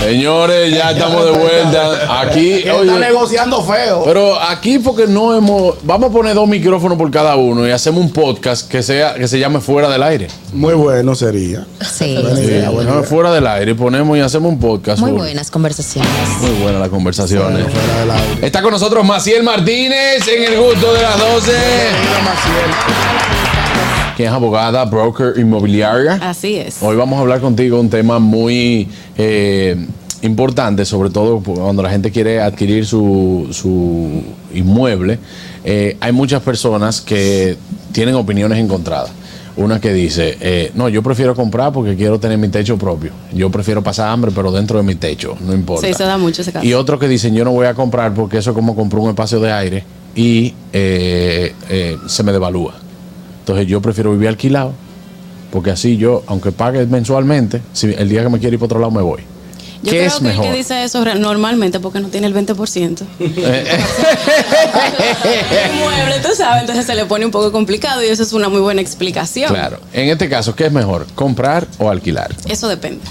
Señores, ya estamos de vuelta. Aquí, oye, está negociando feo. pero aquí porque no hemos, vamos a poner dos micrófonos por cada uno y hacemos un podcast que sea que se llame fuera del aire. Muy bueno sería. Sí, Buena Sí, idea, buena no, idea. fuera del aire y ponemos y hacemos un podcast. muy buenas conversaciones. Muy buenas las conversaciones. Fuera del aire. Está con nosotros Maciel Martínez en el gusto de las 12. Mira, Maciel. Que es abogada, broker inmobiliaria. Así es. Hoy vamos a hablar contigo un tema muy eh, importante, sobre todo cuando la gente quiere adquirir su, su inmueble. Eh, hay muchas personas que tienen opiniones encontradas. Una que dice, eh, no, yo prefiero comprar porque quiero tener mi techo propio. Yo prefiero pasar hambre, pero dentro de mi techo, no importa. Sí, se da mucho ese caso. Y otros que dicen, yo no voy a comprar porque eso es como comprar un espacio de aire y eh, eh, se me devalúa. Entonces yo prefiero vivir alquilado porque así yo, aunque pague mensualmente, si el día que me quiera ir para otro lado me voy. Yo ¿Qué creo es que mejor? el que dice eso normalmente porque no tiene el 20%. El mueble, tú sabes, entonces se le pone un poco complicado y eso es una muy buena explicación. claro. En este caso, ¿qué es mejor? ¿Comprar o alquilar? Eso depende.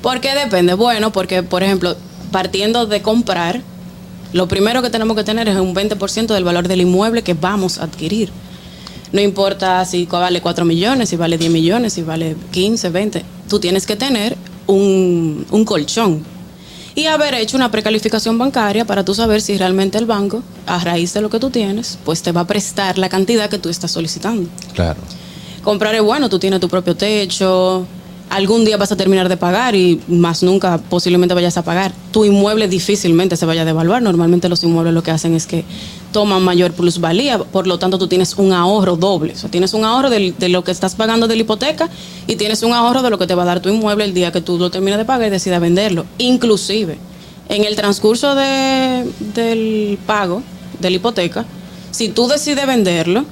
¿Por qué depende? Bueno, porque, por ejemplo, partiendo de comprar, lo primero que tenemos que tener es un 20% del valor del inmueble que vamos a adquirir. No importa si vale 4 millones, si vale 10 millones, si vale 15, 20. Tú tienes que tener un, un colchón y haber hecho una precalificación bancaria para tú saber si realmente el banco, a raíz de lo que tú tienes, pues te va a prestar la cantidad que tú estás solicitando. Claro. Comprar es bueno, tú tienes tu propio techo, algún día vas a terminar de pagar y más nunca posiblemente vayas a pagar. Tu inmueble difícilmente se vaya a devaluar. Normalmente los inmuebles lo que hacen es que toman mayor plusvalía, por lo tanto tú tienes un ahorro doble. O sea, tienes un ahorro del- de, lo que estás pagando de la hipoteca y tienes un ahorro de lo que te va a dar tu inmueble el día que tú lo termines de pagar y decidas venderlo. Inclusive, en el transcurso de- del pago de la hipoteca, si tú decides venderlo,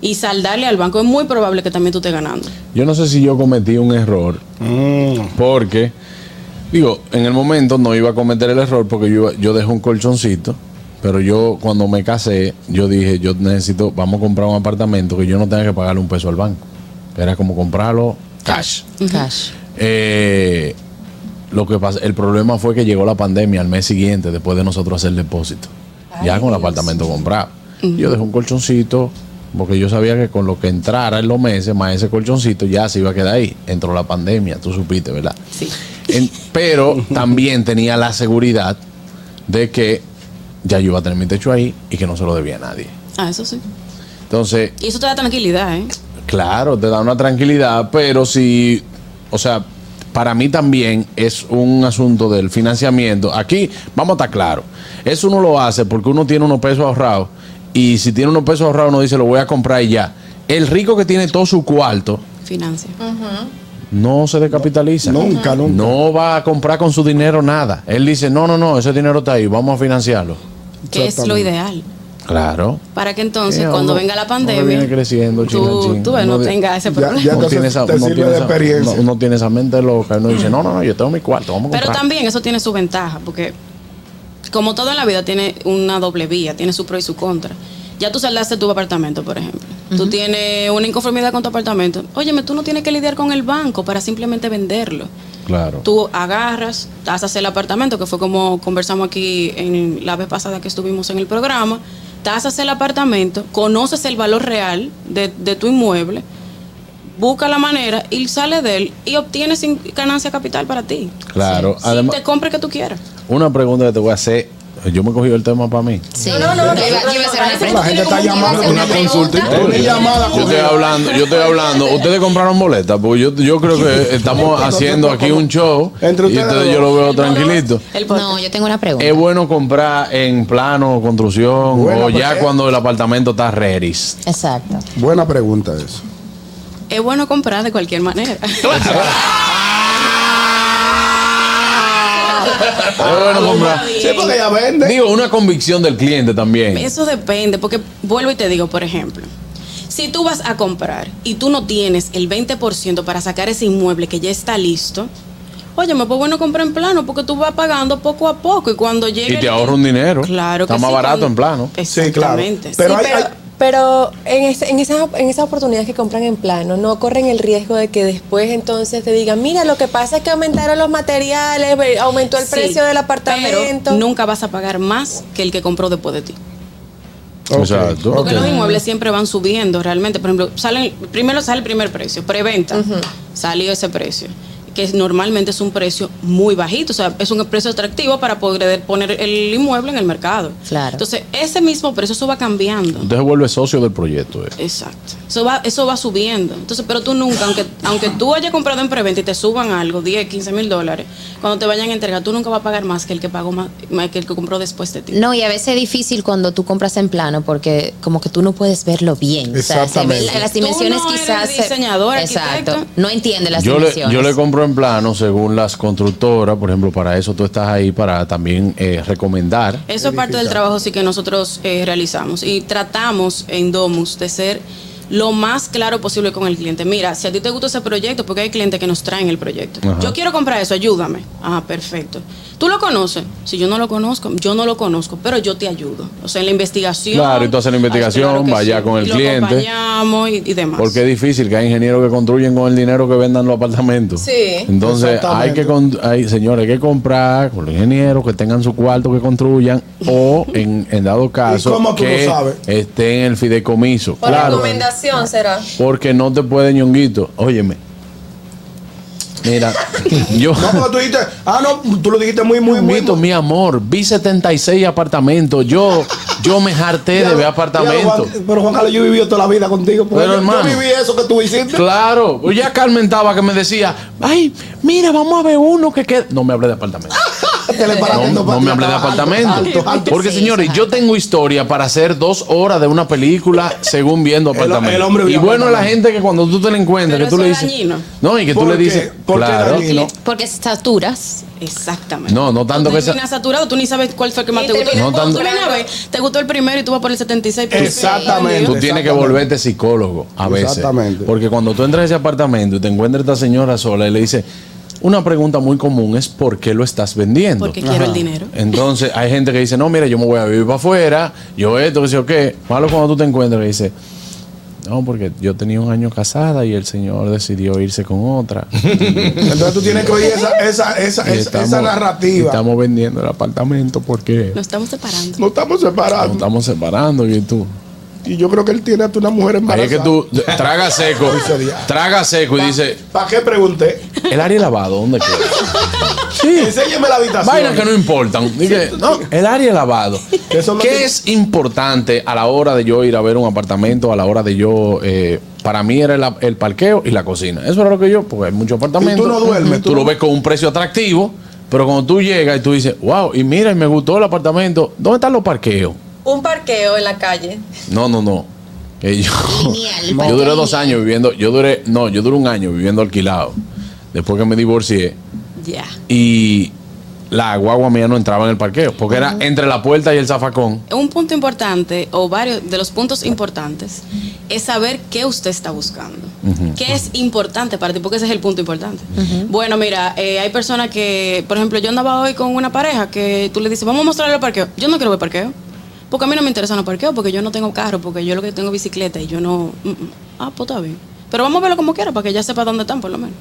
y saldarle al banco, es muy probable que también tú estés ganando. Yo no sé si yo cometí un error Mm. porque, digo, en el momento no iba a cometer el error porque yo, iba- yo dejé un colchoncito, pero yo cuando me casé, yo dije, yo necesito, vamos a comprar un apartamento que yo no tenga que pagarle un peso al banco. Era como comprarlo cash. Cash. Eh, lo que pasa, el problema fue que llegó la pandemia al mes siguiente después de nosotros hacer el depósito. ya con el apartamento comprado. Yo dejé un colchoncito porque yo sabía que con lo que entrara en los meses, más ese colchoncito ya se iba a quedar ahí. Entró la pandemia, tú supiste, ¿verdad? Sí. En- pero también tenía la seguridad de que ya yo iba a tener mi techo ahí y que no se lo debía a nadie. Ah, eso sí. Entonces, Y eso te da tranquilidad, ¿eh? Claro, te da una tranquilidad, pero si, o sea, para mí también es un asunto del financiamiento. Aquí, vamos a estar claros, eso uno lo hace porque uno tiene unos pesos ahorrados y si tiene unos pesos ahorrados uno dice lo voy a comprar y ya. El rico que tiene todo su cuarto Financia. no se descapitaliza. Nunca, nunca. No va a comprar con su dinero nada. Él dice, no, no, no, ese dinero está ahí, vamos a financiarlo. Que es lo ideal. Claro. Para que entonces, Sí, cuando uno- venga la pandemia, creciendo, tú, chin. tú no tengas ese Ya- problema. ya Uno te- tiene esa, te uno sirve tiene esa- experiencia. uno- uno tiene esa mente loca. Uno dice, no, no, no, yo tengo mi cuarto, vamos a Pero comprar. también eso tiene su ventaja, porque como todo en la vida tiene una doble vía, tiene su pro y su contra. Ya tú saldaste tu apartamento, por ejemplo. Tú tienes una inconformidad con tu apartamento. Óyeme, tú no tienes que lidiar con el banco para simplemente venderlo. Claro. Tú agarras, tasas el apartamento, que fue como conversamos aquí en la vez pasada que estuvimos en el programa, tasas el apartamento, conoces el valor real de, de tu inmueble, busca la manera y sale de él y obtienes ganancia capital para ti. Claro. Si Además, te compre que tú quieras. una pregunta que te voy a hacer. Yo me he cogido el tema para mí. Sí. No, no, no. La gente está llamando Una consulta. pregunta. Una llamada Yo estoy hablando, yo estoy hablando. Ustedes compraron boletas, porque yo, yo creo que estamos haciendo aquí un show Entre y ustedes yo lo veo tranquilito. No, yo tengo una pregunta. ¿Es bueno comprar en plano, construcción, o ya cuando el apartamento está reris? Exacto. Buena pregunta eso. Es bueno comprar de cualquier manera. Es bueno comprar. Sí, porque ella vende. Digo, una convicción del cliente también. Eso depende, porque vuelvo y te digo, por ejemplo, si tú vas a comprar y tú no tienes el 20% para sacar ese inmueble que ya está listo, oye, me pues bueno comprar en plano porque tú vas pagando poco a poco y cuando llegue... Y te ahorra un dinero. Claro que Está más sí, barato cuando- en plano. Sí, claro. Exactamente. Pero Sí, hay, hay- Pero en, ese- en, esas, en esas oportunidades que compran en plano, no corren el riesgo de que después entonces te digan, mira, lo que pasa es que aumentaron los materiales, aumentó el Sí, precio del apartamento. Pero nunca vas a pagar más que el que compró después de ti. Exacto. Porque los inmuebles siempre van subiendo realmente. Por ejemplo, salen, primero sale el primer precio, preventa, salió ese precio, que normalmente es un precio muy bajito, o sea, es un precio atractivo para poder poner el inmueble en el mercado. Claro. Entonces, ese mismo precio, eso va cambiando. Entonces vuelve socio del proyecto. eh. Exacto. Eso va, eso va subiendo. Entonces, pero tú nunca, aunque, aunque tú hayas comprado en preventa y te suban algo, 10, 15 mil dólares, cuando te vayan a entregar, tú nunca vas a pagar más que el que pagó más, más que el que compró después de ti. No, y a veces es difícil cuando tú compras en plano porque como que tú no puedes verlo bien. O sea, se ve- Exactamente. las Tú dimensiones eres quizás... se- Exacto. No entiende las Yo le, dimensiones. yo le compro en plano según las constructoras, por ejemplo, para eso tú estás ahí para también eh, recomendar. Eso es parte del trabajo sí que nosotros eh, realizamos y tratamos en Domus de ser lo más claro posible con el cliente. Mira, si a ti te gusta ese proyecto, porque hay clientes que nos traen el proyecto. Ajá. Yo quiero comprar eso, ayúdame. Ah, perfecto. ¿Tú lo conoces? Si yo no lo conozco, yo no lo conozco, pero yo te ayudo. O sea, en la investigación. Claro, y tú haces la investigación, claro vaya con el y cliente. Lo acompañamos y, y demás. Porque es difícil que hay ingenieros que construyen con el dinero que vendan los apartamentos. Sí. Entonces hay que, con- hay, señores, hay que comprar con los ingenieros que tengan su cuarto que construyan o en, en dado caso cómo tú que lo sabes? esté en el fideicomiso. Por Claro, recomendación será. porque no te puede ñonguito. Óyeme. Mira, yo No, porque tú dijiste, ah, no, tú lo dijiste muy, muy, muy. Mi amor, vi 76 apartamentos. Yo, yo me harté de ver apartamentos. Pero Juan Carlos, yo he vivido toda la vida contigo. porque Pero, yo, yo hermano. viví eso que tú hiciste. Claro, pues ya Carmen estaba que me decía, ay, mira, vamos a ver uno que queda. No me hablé de apartamento. No, me hablé de alto, apartamento. alto, alto. Porque, Sí, señores, exacto. yo tengo historia para hacer dos horas de una película según viendo apartamento. el hombre y bueno, la gente que cuando tú te la encuentras, Pero que tú le dices. dañino. No, y que tú ¿Por le dices. ¿Por qué claro. dañino? Porque saturas. Exactamente. No, no tanto Tú que sea- saturado, tú ni sabes cuál fue el que más te gustó. No tanto- te gustó el primero y tú vas por el 76. Exactamente. Tú tienes que volverte psicólogo a veces. Exactamente. Porque cuando tú entras a ese apartamento y te encuentras a esta señora sola y le dice, una pregunta muy común es ¿por qué lo estás vendiendo? Porque quiero el dinero. Entonces hay gente que dice, no, mira, yo me voy a vivir para afuera, yo esto, que sé yo qué. Malo cuando tú te encuentras y dices, no, porque yo tenía un año casada y el señor decidió irse con otra. Entonces tú tienes que oír esa, esa, esa, Y esa, esa narrativa. Estamos vendiendo el apartamento porque Nos estamos separando. No estamos nos separados. estamos separando y tú. Y yo creo que él tiene hasta una mujer Ahí embarazada. es que tú traga seco, traga seco y dice, ¿Para qué pregunté? el área lavado, ¿dónde queda? Sí. Enséñeme la habitación. Vainas que no importan. Dije, no, el área lavado. ¿Qué que- es importante a la hora de yo ir a ver un apartamento? A la hora de yo. eh, para mí era el, el parqueo y la cocina. Eso era lo que yo, porque hay muchos apartamentos. Tú no duermes, Tú, tú lo ves con un precio atractivo, pero cuando tú llegas y tú dices, wow, y mira, y me gustó el apartamento, ¿dónde están los parqueos? Un parqueo en la calle. No, no, no. Que yo, yo duré dos años viviendo, yo duré, no, yo duré un año viviendo alquilado. Después que me divorcié. Ya. y la guagua mía no entraba en el parqueo porque era entre la puerta y el zafacón. Un punto importante, o varios de los puntos importantes, es saber qué usted está buscando. ¿Qué es importante para ti? Porque ese es el punto importante. Bueno, mira, eh, hay personas que, por ejemplo, yo andaba hoy con una pareja que tú le dices, vamos a mostrarle el parqueo. Yo no quiero ver parqueo. Porque a mí no me interesan los parqueos, porque yo no tengo carro, porque yo lo que tengo es bicicleta y yo no. mm, mm. Ah, pues está bien. Pero vamos a verlo como quiera, para que ella sepa dónde están, por lo menos.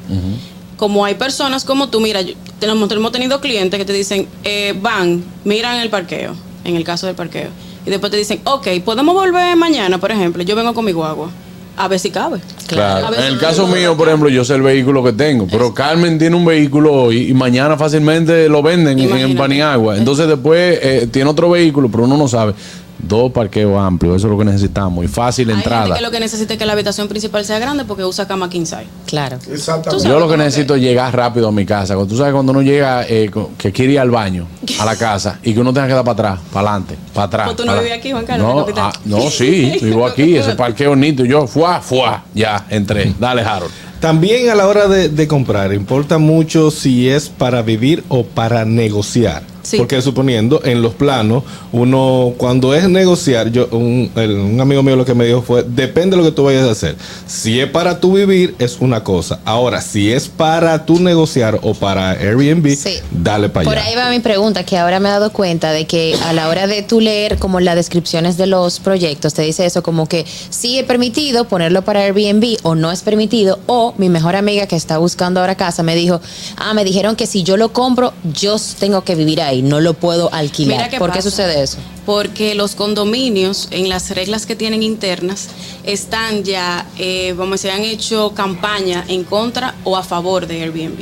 Como hay personas como tú, mira, yo- tenemos, hemos tenido clientes que te dicen, eh, van, miran el parqueo, en el caso del parqueo. Y después te dicen, ok, podemos volver mañana, por ejemplo. Yo vengo con mi guagua. A ver si cabe. Claro. En el caso mío, por ejemplo, yo sé el vehículo que tengo, pero Carmen tiene un vehículo hoy y mañana fácilmente lo venden en-. Paniagua. Entonces después eh, tiene otro vehículo, pero uno no sabe. Dos parqueos amplios, eso es lo que necesitamos. Y fácil Hay entrada. gente que lo que necesita es que la habitación principal sea grande porque usa cama king size. Claro. Exactamente. Yo lo que necesito es llegar rápido a mi casa. Cuando tú sabes cuando uno llega, eh, que quiere ir al baño, a la casa, y que uno tenga que dar para atrás, para adelante, para atrás. Pues tú no vives aquí, Juan Carlos, No, ah, no, sí, vivo aquí, ese parqueo bonito. Yo, fuá, fuá, ya, entré. Dale, Harold. También a la hora de, de comprar, importa mucho si es para vivir o para negociar. Sí. Porque suponiendo en los planos, uno cuando es negociar, yo un, el- un amigo mío lo que me dijo fue, depende de lo que tú vayas a hacer. Si es para tu vivir, es una cosa. Ahora, si es para tu negociar o para Airbnb, Sí. dale para Por allá. ahí va mi pregunta, que ahora me he dado cuenta de que a la hora de tú leer como las descripciones de los proyectos, te dice eso como que sí es permitido ponerlo para Airbnb o no es permitido, o mi mejor amiga que está buscando ahora casa me dijo, ah, me dijeron que si yo lo compro, yo tengo que vivir ahí, no lo puedo alquilar. Mira qué ¿Por qué sucede eso? Porque los condominios, en las reglas que tienen internas, están ya, eh, vamos a decir, han hecho campaña en contra o a favor de Airbnb.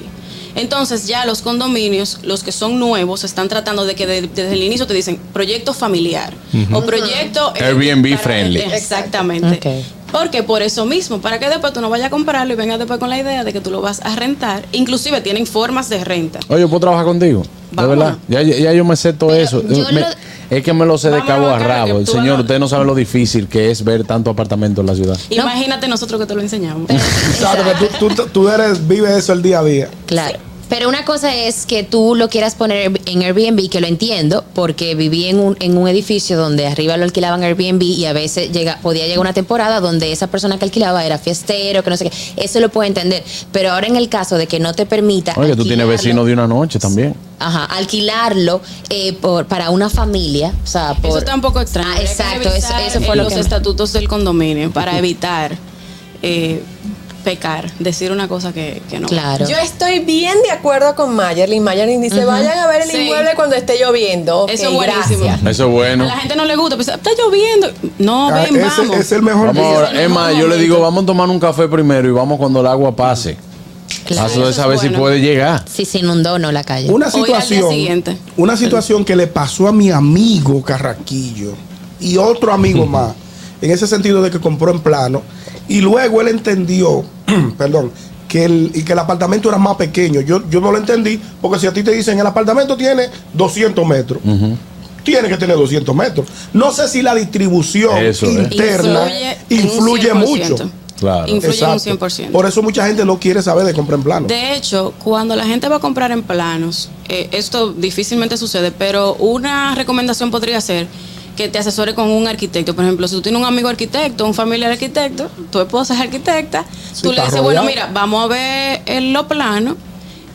Entonces ya los condominios, los que son nuevos, están tratando de que de- desde el inicio te dicen proyecto familiar o proyecto eh, Airbnb friendly. Exactamente. Porque por eso mismo, para que después tú no vayas a comprarlo y vengas después con la idea de que tú lo vas a rentar. Inclusive tienen formas de renta. Oye, ¿puedo trabajar contigo? De verdad. Ya, ya- yo me sé todo Pero eso. yo Me- lo- es que me lo sé de cabo a rabo. tú Señor, usted no sabe lo difícil que es ver tanto apartamento en la ciudad. Imagínate nosotros que te lo enseñamos. Exacto, que tú, tú, tú eres, vives eso el día a día. Claro. Pero una cosa es que tú lo quieras poner en Airbnb, que lo entiendo, porque viví en un, en un edificio donde arriba lo alquilaban Airbnb y a veces llega, podía llegar una temporada donde esa persona que alquilaba era fiestero, que no sé qué. Eso lo puedo entender. Pero ahora en el caso de que no te permita. Oye, que tú tienes vecinos de una noche también. Ajá, alquilarlo eh, por, para una familia. O sea, por, Eso está un poco extraño. Ah, exacto, eso, eh, fue lo los que. estatutos del condominio para evitar eh, pecar, decir una cosa que, que no. Claro. Yo estoy bien de acuerdo con Mayerlin. Mayerlin dice, vayan a ver el Sí. inmueble cuando esté lloviendo. Eso es buenísimo. gracias. Eso es bueno. A la gente no le gusta, pues está lloviendo. No, Ah, ven, ese vamos. es el mejor Vamos ahora. El yo le digo, vamos a tomar un café primero y vamos cuando el agua pase. Claro. Paso de eso saber si puede llegar. Si se inundó o no la calle. Una situación, una situación que le pasó a mi amigo Carraquillo y otro amigo más, en ese sentido de que compró en plano, y luego él entendió, perdón, que el, y que el apartamento era más pequeño. Yo, yo no lo entendí, porque si a ti te dicen el apartamento tiene 200 metros, tiene que tener 200 metros. No sé si la distribución Eso, interna influye 100%. mucho. Claro. Influye en un Exacto. 100%. Por eso mucha gente no quiere saber de compra en plano. De hecho, cuando la gente va a comprar en planos, eh, esto difícilmente sucede, pero una recomendación podría ser que te asesore con un arquitecto. Por ejemplo, si tú tienes un amigo arquitecto, un familiar arquitecto, tu esposa es arquitecta, Sí, tú le dices, bueno, mira, vamos a ver en los planos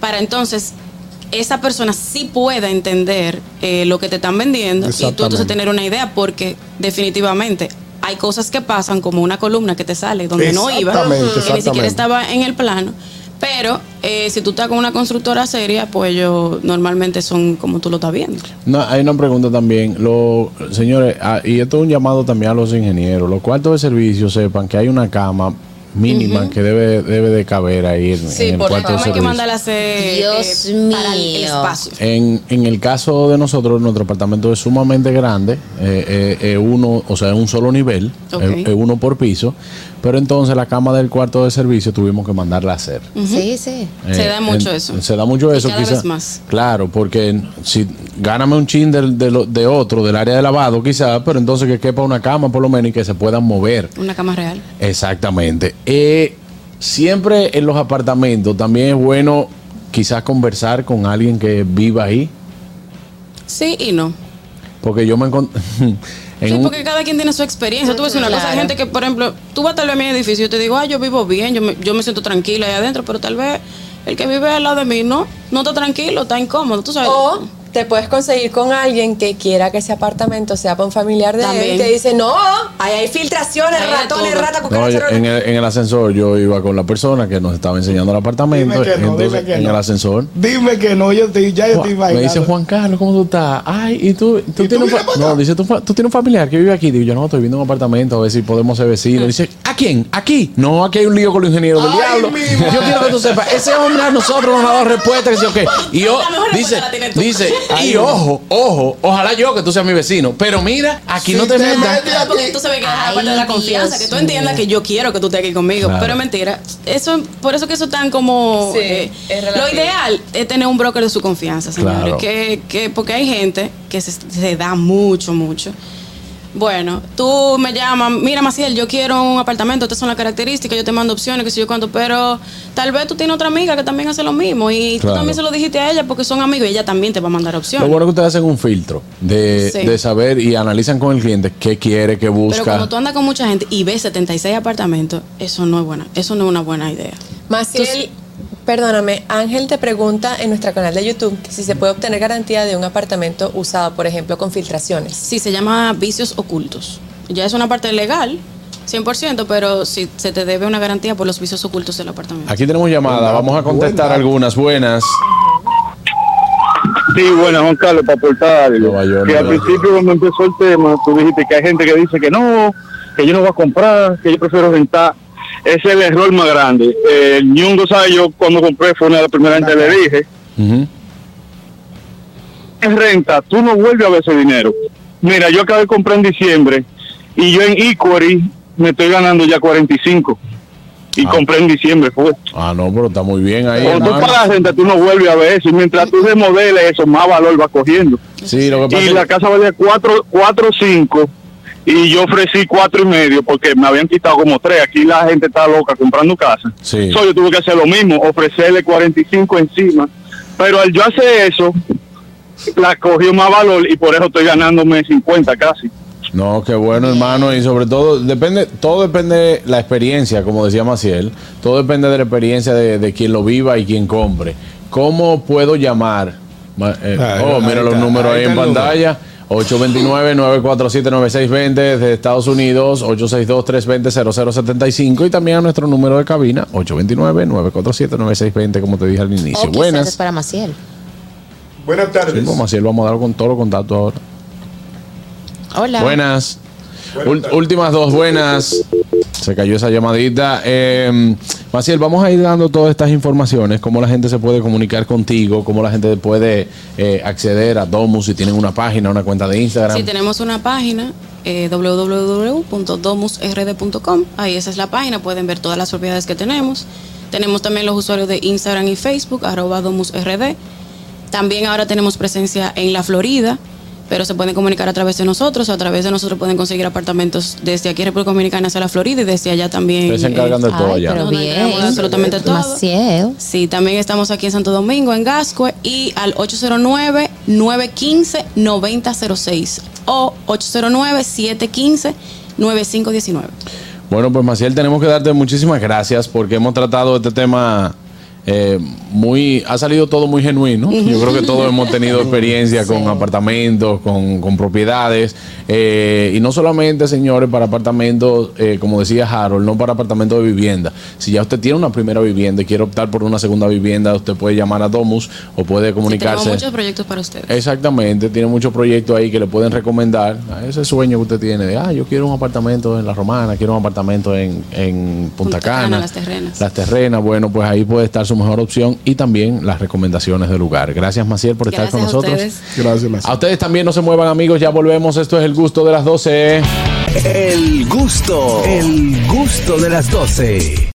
para entonces esa persona sí pueda entender eh, lo que te están vendiendo y tú entonces tener una idea, porque definitivamente hay cosas que pasan como una columna que te sale donde no iba, que ni siquiera estaba en el plano. Pero eh, si tú estás con una constructora seria, pues ellos normalmente son como tú lo estás viendo. No, hay una pregunta también. Lo, señores, ah, y esto es un llamado también a los ingenieros. Los cuartos de servicio sepan que hay una cama mínima que debe, debe de caber ahí en, Sí, en el por de hay que servicio. mandarla a hacer Dios eh, para el mío. espacio. En, en el caso de nosotros, nuestro apartamento es sumamente grande, eh, eh, eh, uno, o sea, es un solo nivel, eh, eh, uno por piso, pero entonces la cama del cuarto de servicio tuvimos que mandarla a hacer. Sí, sí. Se Eh, da mucho en- eso. Se da mucho Y eso, cada quizá. vez más. Claro, porque si gáname un chin del- de, lo- de otro, del área de lavado, quizás, pero entonces que quepa una cama por lo menos y que se puedan mover. Una cama real. Exactamente. Eh, siempre en los apartamentos también es bueno quizás conversar con alguien que viva ahí, Sí y no. porque yo me encontré... Sí, porque cada quien tiene su experiencia. Tú ves una cosa, hay gente que, por ejemplo, tú vas tal vez a mi edificio y yo te digo, ah, yo vivo bien, yo me, yo me siento tranquila ahí adentro, pero tal vez el que vive al lado de mí no, no está tranquilo, está incómodo, tú sabes. O te puedes conseguir con alguien que quiera que ese apartamento sea para un familiar de También. él que dice, no, ahí hay filtraciones, Hay de ratones, todo. ratas, No, cucarachas. en, el, en el ascensor yo iba con la persona que nos estaba enseñando el apartamento. Dime que no, entonces, dime que en no. el ascensor. Dime que no, yo estoy, ya yo estoy Juan- me dice Juan Carlos, ¿cómo tú estás? Ay, y tú, tú ¿Y tú tienes un vienes fa- para acá? No, dice, ¿tú, fa- tú tienes un familiar que vive aquí. Digo, yo no, estoy viendo un apartamento, a ver si podemos ser vecinos. Dice, ¿a quién? ¿Aquí? No, aquí hay un lío con los ingenieros del Ay, diablo. mi Yo quiero que tú sepas, ese hombre a nosotros nos ha dado respuesta, que sí, ok. Y yo, La mejor dice, respuesta la tienes tú. dice, y ojo, ojo, ojalá yo que tú seas mi vecino. Pero mira, aquí Si no te te metas. metes- Porque tú sabes que es la Ay, parte de la Dios confianza, que tú entiendas que yo quiero que tú estés aquí conmigo. Claro. Pero es mentira. Eso, por eso que eso tan como. Sí, eh, es lo ideal es tener un broker de su confianza, señores. Claro. Que, que, porque hay gente que se, se da mucho, mucho. Bueno, tú me llamas, mira Maciel, yo quiero un apartamento, estas son las características, yo te mando opciones, que sé yo cuánto, pero tal vez tú tienes otra amiga que también hace lo mismo y Claro. tú también se lo dijiste a ella porque son amigos y ella también te va a mandar Lo opciones. bueno es que ustedes hacen un filtro de, Sí. de saber y analizan con el cliente qué quiere, qué Pero busca. cuando tú andas con mucha gente y ves 76 apartamentos, eso no es buena, eso no es una buena idea. Maciel, perdóname, Ángel te pregunta en nuestro canal de YouTube si se puede obtener garantía de un apartamento usado, por ejemplo, con filtraciones. Sí, se llama vicios ocultos. Ya es una parte legal, 100%, pero si se te debe una garantía por los vicios ocultos del apartamento. Aquí tenemos llamada, vamos a contestar Buena. algunas buenas. Sí, bueno, Juan Carlos, para aportar algo. Que al principio cuando empezó el tema, tú dijiste que hay gente que dice que no, que yo no voy a comprar, que yo prefiero rentar. Es el error más grande. Eh, el Ñungo, ¿sabes? Yo cuando compré fue una de las primeras gente que le dije, en renta, tú no vuelves a ver ese dinero. Mira, yo acabé de comprar en diciembre y yo en Equity me estoy ganando ya 45. Y Ah. compré en diciembre, fue. Ah, no, pero está muy bien ahí. Cuando tú pagas renta, tú no vuelves a ver eso. Y mientras tú remodeles eso, más valor va cogiendo. Sí, lo que pasa y es la casa valía cuatro, cuatro cinco y yo ofrecí cuatro y medio porque me habían quitado como tres. Aquí la gente está loca comprando casa. Sí. So, yo tuve que hacer lo mismo, ofrecerle 45 encima. Pero al yo hacer eso, la cogió más valor y por eso estoy ganándome 50 casi. No, qué bueno, hermano. Y sobre todo, depende, todo depende de la experiencia, como decía Maciel. Todo depende de la experiencia de, de quien lo viva y quien compre. ¿Cómo puedo llamar? Ma- eh, Ah, oh, mira los números ahí ahí en pantalla. 829-947-9620 desde Estados Unidos, 862-320-0075 y también a nuestro número de cabina, 829-947-9620, como te dije al inicio. O quizás es Buenas. para Maciel. Buenas Sí, tardes. pues, Maciel, vamos a dar con todos los contactos ahora. Hola. Buenas. Ul- últimas dos buenas. Se cayó esa llamadita. Eh, Maciel, vamos a ir dando todas estas informaciones, cómo la gente se puede comunicar contigo, cómo la gente puede eh, acceder a Domus si tienen una página, una cuenta de Instagram. Sí, tenemos una página eh, www.domusrd.com. Ahí esa es la página, pueden ver todas las propiedades que tenemos. Tenemos también los usuarios de Instagram y Facebook, arroba domusrd. También ahora tenemos presencia en la Florida, pero se pueden comunicar a través de nosotros. A través de nosotros pueden conseguir apartamentos desde aquí, República Dominicana, hacia la Florida y desde allá también. Ustedes se eh, encargan de todo Ay, allá. pero bien. absolutamente todo. Maciel. Sí, también estamos aquí en Santo Domingo, en Gascue, y al 809-915-9006 o 809-715-9519. Bueno, pues Maciel, tenemos que darte muchísimas gracias porque hemos tratado este tema eh, muy... Ha salido todo muy genuino. Yo creo que todos hemos tenido experiencia con apartamentos, con, con propiedades. eh, y no solamente, señores, para apartamentos, eh, como decía Harold, no para apartamentos de vivienda. Si ya usted tiene una primera vivienda y quiere optar por una segunda vivienda, usted puede llamar a Domus o puede Sí, comunicarse. muchos proyectos para ustedes. Exactamente, tiene muchos proyectos ahí que le pueden recomendar a ese sueño que usted tiene de, ah, yo quiero un apartamento en La Romana, quiero un apartamento en, en Punta, Punta Cana, Cana, Las Terrenas. Las Terrenas, bueno, pues ahí puede estar su mejor opción y también las recomendaciones del lugar. Gracias, Maciel, por estar Gracias con nosotros. ustedes. Gracias, Maciel. A ustedes también no se muevan, amigos, ya volvemos. Esto es el gusto de las 12. El gusto, el gusto de las 12.